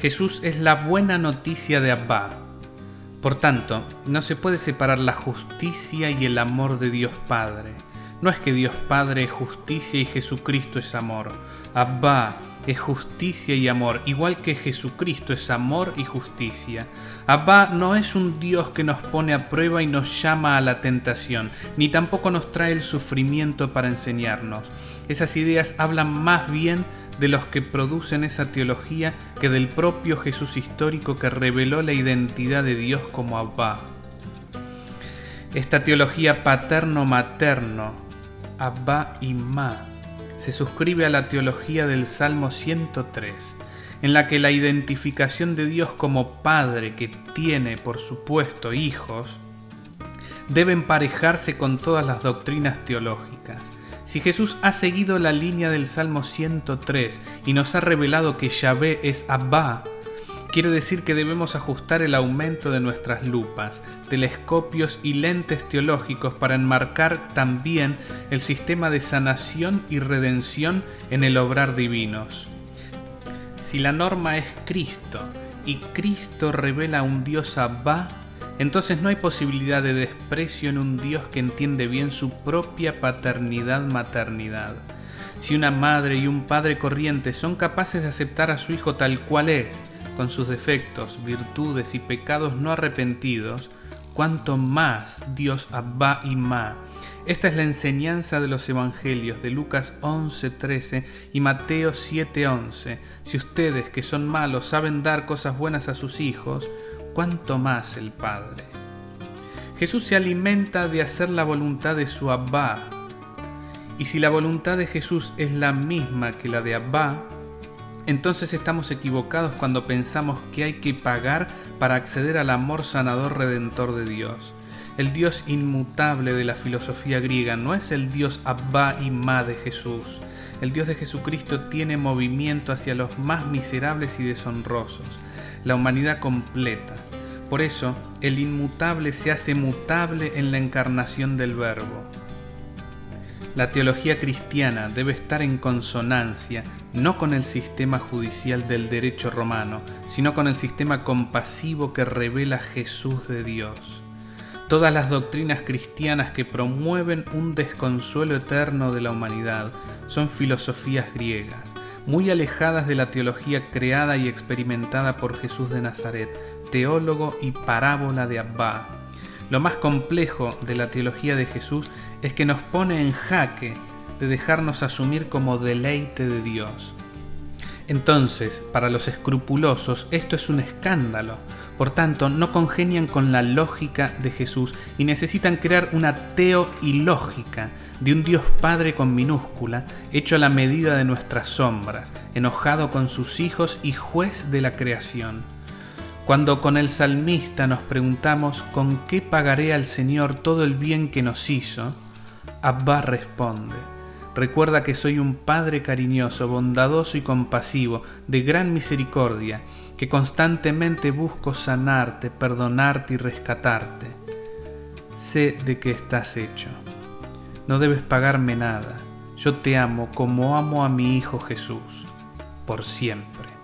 Jesús es la buena noticia de Abba. Por tanto, no se puede separar la justicia y el amor de Dios Padre. No es que Dios Padre es justicia y Jesucristo es amor. Abba es justicia y amor, igual que Jesucristo es amor y justicia. Abba no es un Dios que nos pone a prueba y nos llama a la tentación, ni tampoco nos trae el sufrimiento para enseñarnos. Esas ideas hablan más bien de los que producen esa teología que del propio Jesús histórico que reveló la identidad de Dios como Abba. Esta teología paterno-materno, Abba y Ma, se suscribe a la teología del Salmo 103, en la que la identificación de Dios como Padre que tiene, por supuesto, hijos, debe emparejarse con todas las doctrinas teológicas. Si Jesús ha seguido la línea del Salmo 103 y nos ha revelado que Yahvé es Abba, quiere decir que debemos ajustar el aumento de nuestras lupas, telescopios y lentes teológicos para enmarcar también el sistema de sanación y redención en el obrar divinos. Si la norma es Cristo y Cristo revela un Dios Abba, entonces no hay posibilidad de desprecio en un Dios que entiende bien su propia paternidad-maternidad. Si una madre y un padre corriente son capaces de aceptar a su hijo tal cual es, con sus defectos, virtudes y pecados no arrepentidos, cuanto más Dios Abba y Ma. Esta es la enseñanza de los evangelios de Lucas 11:13 y Mateo 7:11. Si ustedes que son malos saben dar cosas buenas a sus hijos, cuánto más el Padre. Jesús se alimenta de hacer la voluntad de su Abba. Y si la voluntad de Jesús es la misma que la de Abba, entonces estamos equivocados cuando pensamos que hay que pagar para acceder al amor sanador redentor de Dios. El Dios inmutable de la filosofía griega no es el Dios Abba y Ma de Jesús. El Dios de Jesucristo tiene movimiento hacia los más miserables y deshonrosos, la humanidad completa. Por eso, el inmutable se hace mutable en la encarnación del Verbo. La teología cristiana debe estar en consonancia no con el sistema judicial del derecho romano, sino con el sistema compasivo que revela Jesús de Dios. Todas las doctrinas cristianas que promueven un desconsuelo eterno de la humanidad son filosofías griegas, muy alejadas de la teología creada y experimentada por Jesús de Nazaret, teólogo y parábola de Abba. Lo más complejo de la teología de Jesús es que nos pone en jaque de dejarnos asumir como deleite de Dios. Entonces, para los escrupulosos esto es un escándalo, por tanto no congenian con la lógica de Jesús y necesitan crear una teoilógica de un Dios Padre con minúscula, hecho a la medida de nuestras sombras, enojado con sus hijos y juez de la creación. Cuando con el salmista nos preguntamos con qué pagaré al Señor todo el bien que nos hizo, Abba responde, Recuerda que soy un Padre cariñoso, bondadoso y compasivo, de gran misericordia, que constantemente busco sanarte, perdonarte y rescatarte. Sé de qué estás hecho. No debes pagarme nada. Yo te amo como amo a mi Hijo Jesús, por siempre.